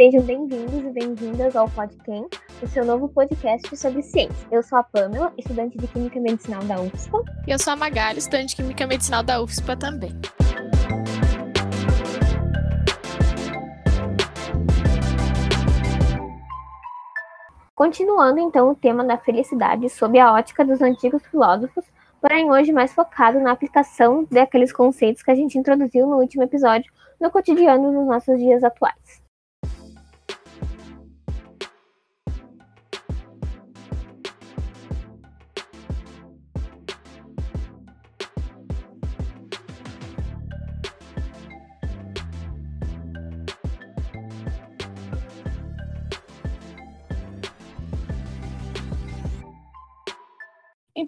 Sejam bem-vindos e bem-vindas ao Podcam, o seu novo podcast sobre ciência. Eu sou a Pamela, estudante de Química Medicinal da UFSPA. E eu sou a Magali, estudante de Química Medicinal da UFSPA também. Continuando então o tema da felicidade sob a ótica dos antigos filósofos, porém hoje mais focado na aplicação daqueles conceitos que a gente introduziu no último episódio no cotidiano nos nossos dias atuais.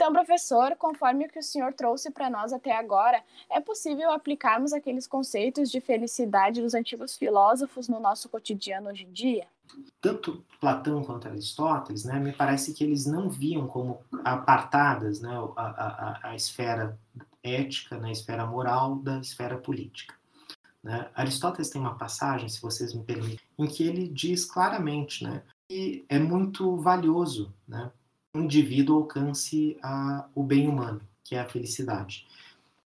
Então, professor, conforme o que o senhor trouxe para nós até agora, é possível aplicarmos aqueles conceitos de felicidade dos antigos filósofos no nosso cotidiano hoje em dia? Tanto Platão quanto Aristóteles, né, me parece que eles não viam como apartadas né, a, a, a esfera ética, né, esfera moral da esfera política. Né? Aristóteles tem uma passagem, se vocês me permitem, em que ele diz claramente né, que é muito valioso né, indivíduo alcance a, o bem humano, que é a felicidade,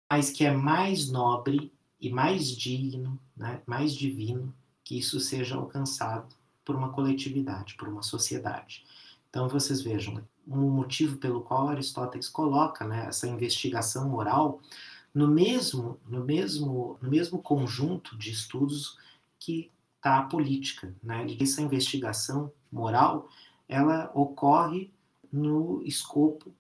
mas que é mais nobre e mais digno, né, mais divino, que isso seja alcançado por uma coletividade, por uma sociedade. Então vocês vejam, um motivo pelo qual Aristóteles coloca né, essa investigação moral no mesmo, no mesmo, no mesmo conjunto de estudos que está a política. Né? Essa investigação moral ela ocorre no escopo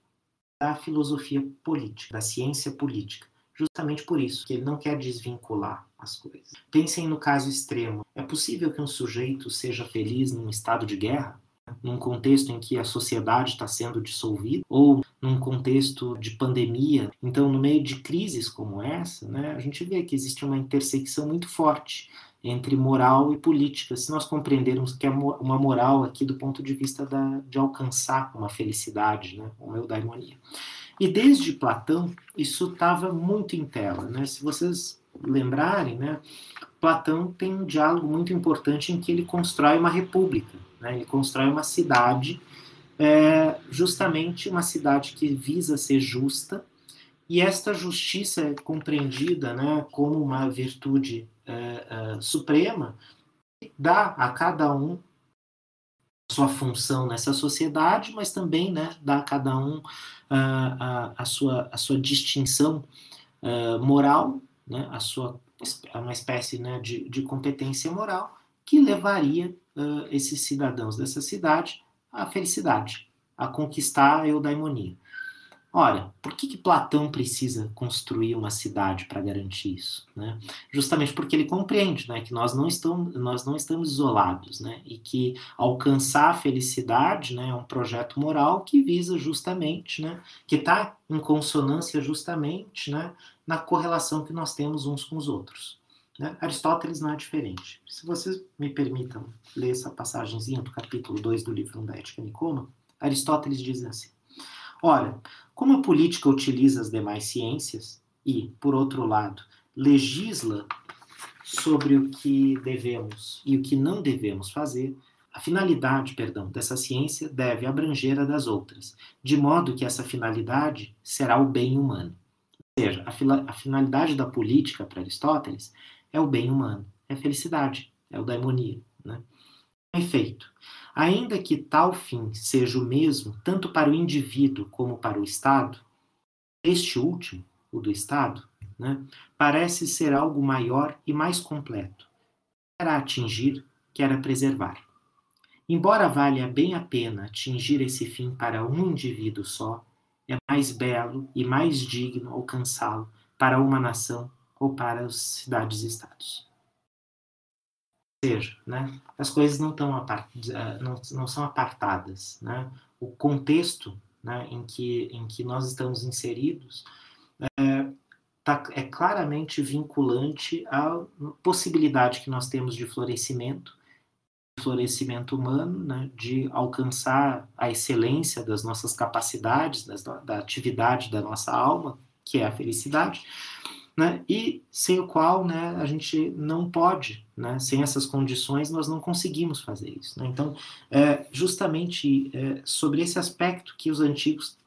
da filosofia política, da ciência política. Justamente por isso, que ele não quer desvincular as coisas. Pensem no caso extremo. É possível que um sujeito seja feliz num estado de guerra? Num contexto em que a sociedade está sendo dissolvida? Ou num contexto de pandemia? Então, no meio de crises como essa, né, a gente vê que existe uma intersecção muito forte entre moral e política, se nós compreendermos que é uma moral aqui do ponto de vista da, de alcançar uma felicidade, né, uma eudaimonia. E desde Platão, isso estava muito em tela. Né? Se vocês lembrarem, né, Platão tem um diálogo muito importante em que ele constrói uma república, né? ele constrói uma cidade, é, justamente uma cidade que visa ser justa, e esta justiça é compreendida né, como uma virtude é, é, suprema dá a cada um sua função nessa sociedade, mas também né, dá a cada um a, a, sua, a sua distinção uh, moral, né, a sua uma espécie né, de, de competência moral que levaria uh, esses cidadãos dessa cidade à felicidade, a conquistar a eudaimonia. Ora, por que, que Platão precisa construir uma cidade para garantir isso? Né? Justamente porque ele compreende né, que nós não, estamos, nós não estamos isolados né, e que alcançar a felicidade né, é um projeto moral que visa justamente, né, que está em consonância justamente né, na correlação que nós temos uns com os outros. Né? Aristóteles não é diferente. Se vocês me permitam ler essa passagemzinha do capítulo 2 do livro da Ética Nicoma, Aristóteles diz assim: Ora, como a política utiliza as demais ciências e, por outro lado, legisla sobre o que devemos e o que não devemos fazer, a finalidade, perdão, dessa ciência deve abranger a das outras, de modo que essa finalidade será o bem humano. Ou seja, a, a finalidade da política para Aristóteles é o bem humano, é a felicidade, é o daimonia. Né? Efeito, Ainda que tal fim seja o mesmo tanto para o indivíduo como para o Estado, este último, o do Estado, né, parece ser algo maior e mais completo, quer a atingir, quer a preservar. Embora valha bem a pena atingir esse fim para um indivíduo só, é mais belo e mais digno alcançá-lo para uma nação ou para as cidades-estados seja, né, as coisas não, tão eh, não, não são apartadas. Né? O contexto né, em, que, em que nós estamos inseridos é, tá, é claramente vinculante à possibilidade que nós temos de florescimento, florescimento humano, né, de alcançar a excelência das nossas capacidades, das, da atividade da nossa alma, que é a felicidade, né, e sem o qual né, a gente não pode, né, sem essas condições, nós não conseguimos fazer isso. Né? Então, é, justamente é, sobre esse aspecto que os antigos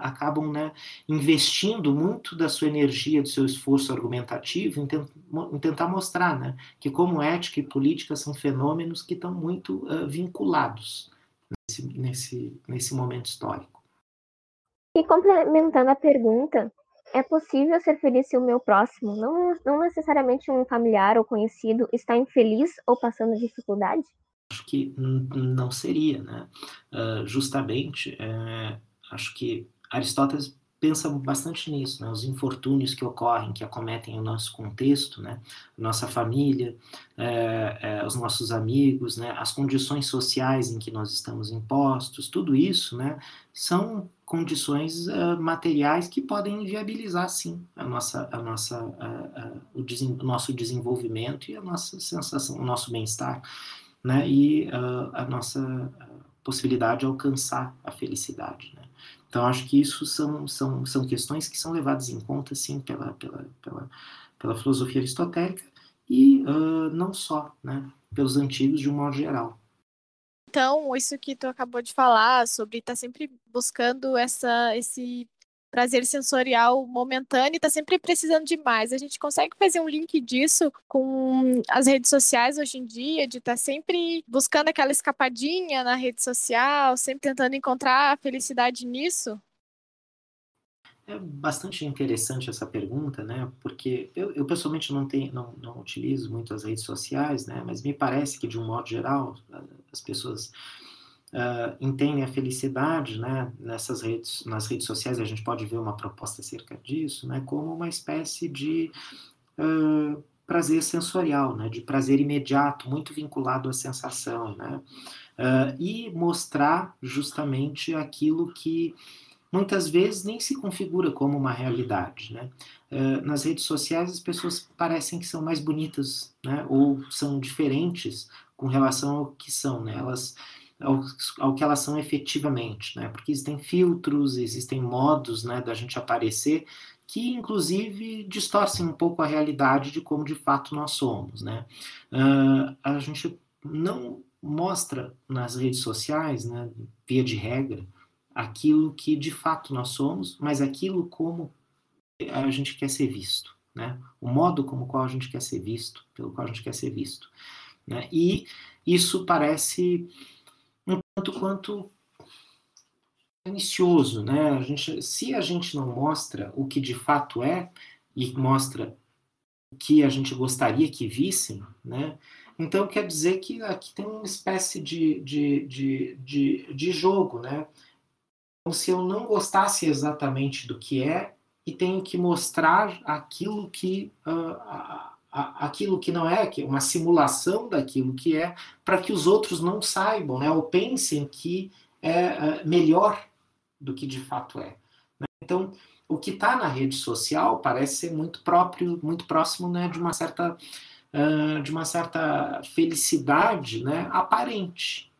acabam né, investindo muito da sua energia, do seu esforço argumentativo em, tent, em, tentar mostrar né, que como ética e política são fenômenos que estão muito uh, vinculados nesse, nesse, nesse momento histórico. E complementando a pergunta, é possível ser feliz se o meu próximo, não, não necessariamente um familiar ou conhecido, está infeliz ou passando dificuldade? Acho que não seria, né? Uh, justamente, é, acho que Aristóteles pensa bastante nisso, né? Os infortúnios que ocorrem, que acometem o nosso contexto, né? Nossa família, é, é, os nossos amigos, né? As condições sociais em que nós estamos impostos, tudo isso, né? São condições uh, materiais que podem inviabilizar, sim, a nossa, a nossa, uh, uh, o, nosso desenvolvimento e a nossa sensação, o nosso bem-estar, né? E a nossa possibilidade de alcançar a felicidade, né? Então, acho que isso são, são, são questões que são levadas em conta, sim, pela, pela, pela, pela filosofia aristotélica e não só, né? Pelos antigos de um modo geral. Então, isso que tu acabou de falar sobre estar tá sempre buscando essa, esse prazer sensorial momentâneo e tá sempre precisando de mais. A gente consegue fazer um link disso com as redes sociais hoje em dia, de estar tá sempre buscando aquela escapadinha na rede social, sempre tentando encontrar a felicidade nisso? É bastante interessante essa pergunta, né? Porque eu, eu pessoalmente não, tenho, não, não utilizo muito as redes sociais, né? Mas me parece que, de um modo geral, as pessoas uh, entendem a felicidade, né? Nessas redes, nas redes sociais, a gente pode ver uma proposta acerca disso, né? Como uma espécie de uh, prazer sensorial, né? De prazer imediato, muito vinculado à sensação, né? Uh, e mostrar justamente aquilo que muitas vezes nem se configura como uma realidade. Né? Nas redes sociais as pessoas parecem que são mais bonitas, né? ou são diferentes com relação ao que são, né? elas, ao, ao, que elas são efetivamente, né? porque existem filtros, existem modos né, da gente aparecer que inclusive distorcem um pouco a realidade de como de fato nós somos. Né? Uh, a gente não mostra nas redes sociais, né, via de regra, aquilo que de fato nós somos, mas aquilo como a gente quer ser visto, né? O modo como qual a gente quer ser visto, pelo qual a gente quer ser visto, né? E isso parece um tanto quanto pernicioso, né? A gente, se a gente não mostra o que de fato é e mostra o que a gente gostaria que vissem, né? Então quer dizer que aqui tem uma espécie de, de, de, de, de jogo, né? Então, se eu não gostasse exatamente do que é e tenho que mostrar aquilo que uh, aquilo que não é, que é uma simulação daquilo que é, para que os outros não saibam, né, ou pensem que é uh, melhor do que de fato é. Né? Então, o que está na rede social parece ser muito próprio, muito próximo, né, de uma certa uh, de uma certa felicidade, né, aparente,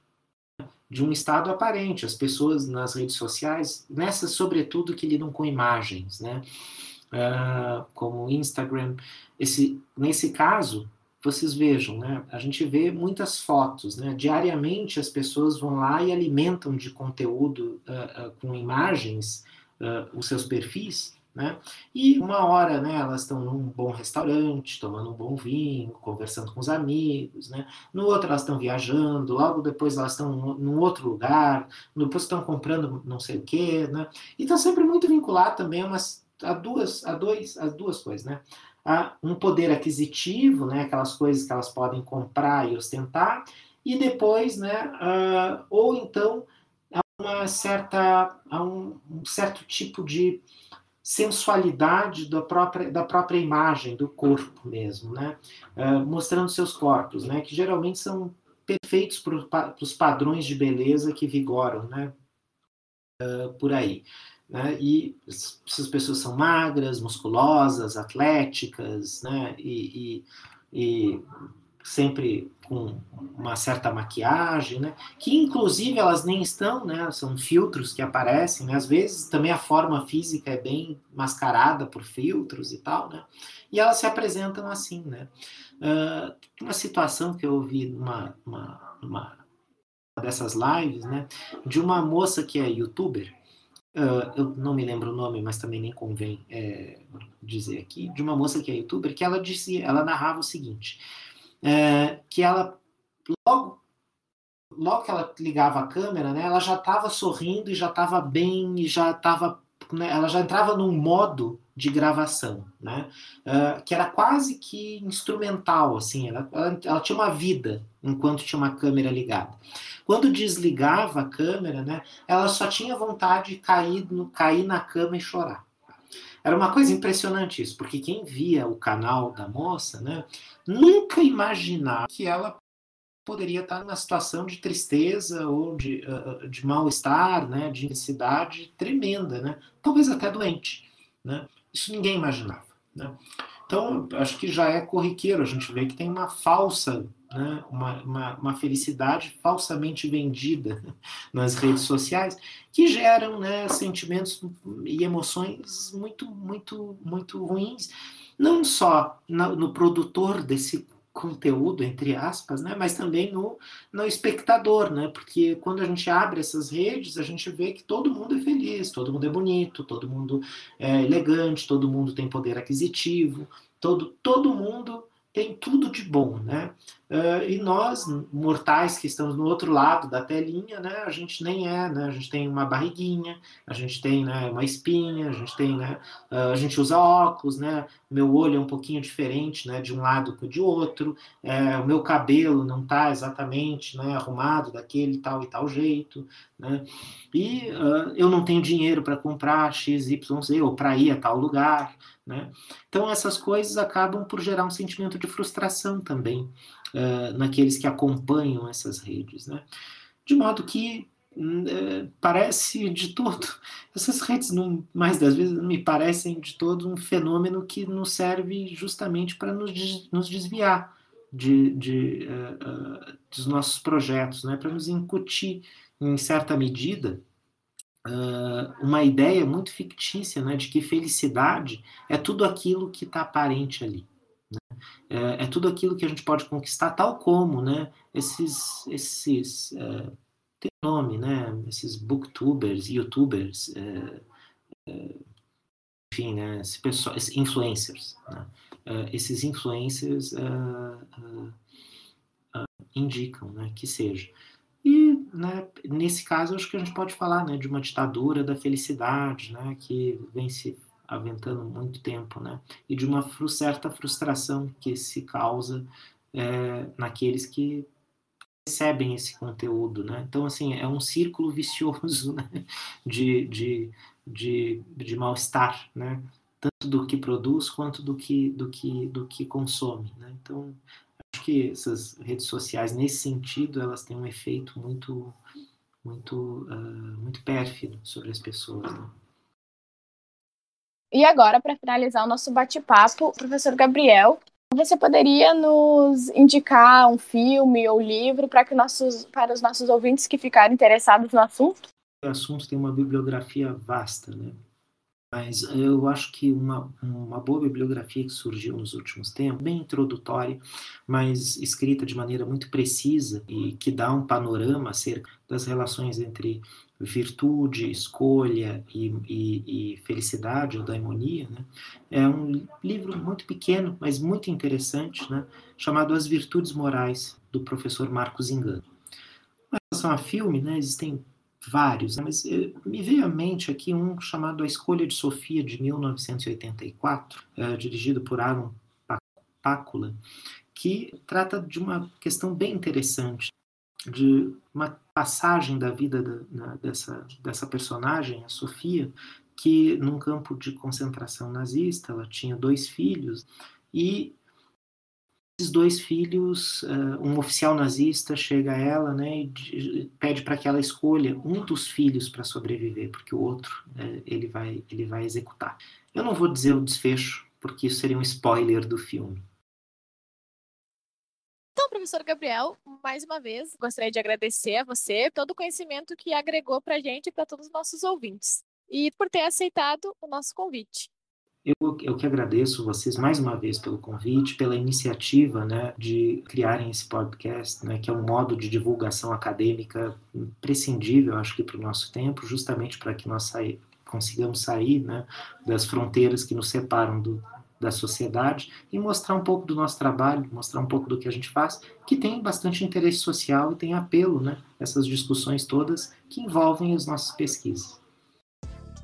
de um estado aparente. As pessoas nas redes sociais, nessas sobretudo que lidam com imagens, né? Uh, como Instagram, esse, nesse caso, vocês vejam, né? A gente vê muitas fotos, né? Diariamente as pessoas vão lá e alimentam de conteúdo uh, uh, com imagens os seus perfis né? E uma hora, né, elas estão num bom restaurante, tomando um bom vinho, conversando com os amigos, né? No outro elas estão viajando, logo depois elas estão num outro lugar, depois estão comprando não sei o quê, né? E está sempre muito vinculado também a, umas, a duas, a dois, as duas coisas, né? A um poder aquisitivo, né? Aquelas coisas que elas podem comprar e ostentar, e depois, né? Uh, ou então a uma certa, a um, um certo tipo de sensualidade da própria, da própria imagem, do corpo mesmo, né? Uh, mostrando seus corpos, né? Que geralmente são perfeitos para os padrões de beleza que vigoram, né? Uh, por aí. Né? E essas pessoas são magras, musculosas, atléticas, né? E, e, e sempre com uma certa maquiagem, né? Que inclusive elas nem estão, né? São filtros que aparecem, né? Às vezes também a forma física é bem mascarada por filtros e tal, né? E elas se apresentam assim, né? Uh, uma situação que eu ouvi numa, uma, dessas lives, né? De uma moça que é youtuber, uh, eu não me lembro o nome, mas também nem convém é, dizer aqui, de uma moça que é youtuber, que ela dizia, ela narrava o seguinte é, que ela logo logo que ela ligava a câmera, né, ela já estava sorrindo e já estava bem e já estava, né, ela já entrava num modo de gravação, né, uh, que era quase que instrumental, assim, ela, ela, ela, tinha uma vida enquanto tinha uma câmera ligada. Quando desligava a câmera, né, ela só tinha vontade de cair, no, cair na cama e chorar. Era uma coisa impressionante isso, porque quem via o canal da moça, né, nunca imaginava que ela poderia estar numa situação de tristeza ou de, uh, de mal-estar, né, de intensidade tremenda, né, talvez até doente. Né? Isso ninguém imaginava. Né? Então, acho que já é corriqueiro, a gente vê que tem uma falsa né, uma, uma, uma, felicidade falsamente vendida nas redes sociais, que geram né, sentimentos e emoções muito, muito, muito ruins, não só no, no produtor desse conteúdo, entre aspas, né, mas também no, no espectador, né, porque quando a gente abre essas redes, a gente vê que todo mundo é feliz, todo mundo é bonito, todo mundo é elegante, todo mundo tem poder aquisitivo, todo, todo mundo tem tudo de bom, né? Uh, e nós, mortais que estamos no outro lado da telinha, né? A gente nem é, né? A gente tem uma barriguinha, a gente tem né, uma espinha, a gente tem, né? Uh, a gente usa óculos, né? Meu olho é um pouquinho diferente, né? De um lado para de outro. É, o meu cabelo não está exatamente, né? Arrumado daquele tal e tal jeito, né? E uh, eu não tenho dinheiro para comprar x, y, z ou para ir a tal lugar. Né? Então, essas coisas acabam por gerar um sentimento de frustração também uh, naqueles que acompanham essas redes. Né? De modo que uh, parece de todo, essas redes, não, mais das vezes, me parecem de todo um fenômeno que nos serve justamente para nos, nos desviar de, de uh, dos nossos projetos, né? para nos incutir, em certa medida, uh, uma ideia muito fictícia né, de que felicidade é tudo aquilo que está aparente ali. Né? É, é, tudo aquilo que a gente pode conquistar, tal como né, esses, esses uh, tem nome, né, esses booktubers, youtubers, uh, enfim, né, esse pessoal, esses influencers. Né? esses influencers indicam né, que seja. E né, nesse caso, acho que a gente pode falar né, de uma ditadura da felicidade, né, que vem se aventando muito tempo, né, e de uma fru certa frustração que se causa é, naqueles que recebem esse conteúdo. Né? Então, assim, é um círculo vicioso né, de, de, de, de mal-estar, né? tanto do que produz quanto do que, do que, do que consome. Né? Então, que essas redes sociais, nesse sentido, elas têm um efeito muito, muito, uh, muito pérfido sobre as pessoas. Né? E agora, para finalizar o nosso bate-papo, professor Gabriel, você poderia nos indicar um filme ou livro para que nossos, para os nossos ouvintes que ficarem interessados no assunto? O assunto tem uma bibliografia vasta, né? Mas eu acho que uma, uma boa bibliografia que surgiu nos últimos tempos, bem introdutória, mas escrita de maneira muito precisa e que dá um panorama acerca das relações entre virtude, escolha e, e, e felicidade ou daimonia, né? é um livro muito pequeno, mas muito interessante, né? chamado As Virtudes Morais, do professor Marcos Engano. Em relação a filme, né, existem vários, né? mas eh, me veio à mente aqui um chamado A Escolha de Sofia, de 1984, é, dirigido por Aaron Pácula, que trata de uma questão bem interessante, de uma passagem da vida da, na, dessa, dessa personagem, a Sofia, que num campo de concentração nazista, ela tinha dois filhos, e esses dois filhos, uh, um oficial nazista chega a ela né, e pede para que ela escolha um dos filhos para sobreviver, porque o outro uh, ele, vai, ele vai executar. Eu não vou dizer o desfecho, porque isso seria um spoiler do filme. Professor Gabriel, mais uma vez, gostaria de agradecer a você todo o conhecimento que agregou para a gente e para todos os nossos ouvintes, e por ter aceitado o nosso convite. Eu, eu que agradeço vocês mais uma vez pelo convite, pela iniciativa né, de criarem esse podcast, né, que é um modo de divulgação acadêmica imprescindível, acho que, para o nosso tempo, justamente para que nós sair, consigamos sair né, das fronteiras que nos separam do, da sociedade e mostrar um pouco do nosso trabalho, mostrar um pouco do que a gente faz, que tem bastante interesse social e tem apelo, né? Essas discussões todas que envolvem as nossas pesquisas.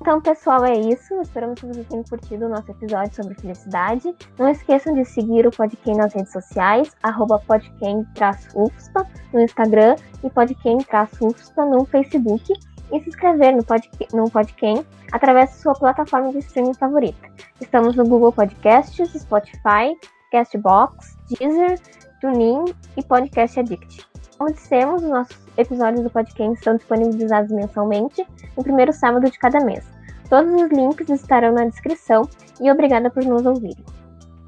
Então, pessoal, é isso. Esperamos que vocês tenham curtido o nosso episódio sobre felicidade. Não esqueçam de seguir o Podquem nas redes sociais, arroba podquem-ufspa no Instagram e podquem-ufspa no Facebook. E se inscrever no, pod, no Podquem através da sua plataforma de streaming favorita. Estamos no Google Podcasts, Spotify, Castbox, Deezer, TuneIn e Podcast Addict. Como dissemos, os nossos episódios do podcast estão disponibilizados mensalmente no primeiro sábado de cada mês. Todos os links estarão na descrição e obrigada por nos ouvirem.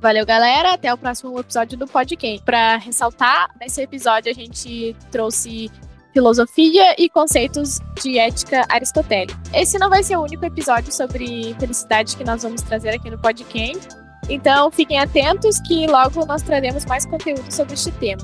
Valeu, galera. Até o próximo episódio do podcast. Para ressaltar, nesse episódio a gente trouxe filosofia e conceitos de ética aristotélica. Esse não vai ser o único episódio sobre felicidade que nós vamos trazer aqui no podcast. Então, fiquem atentos que logo nós traremos mais conteúdo sobre este tema.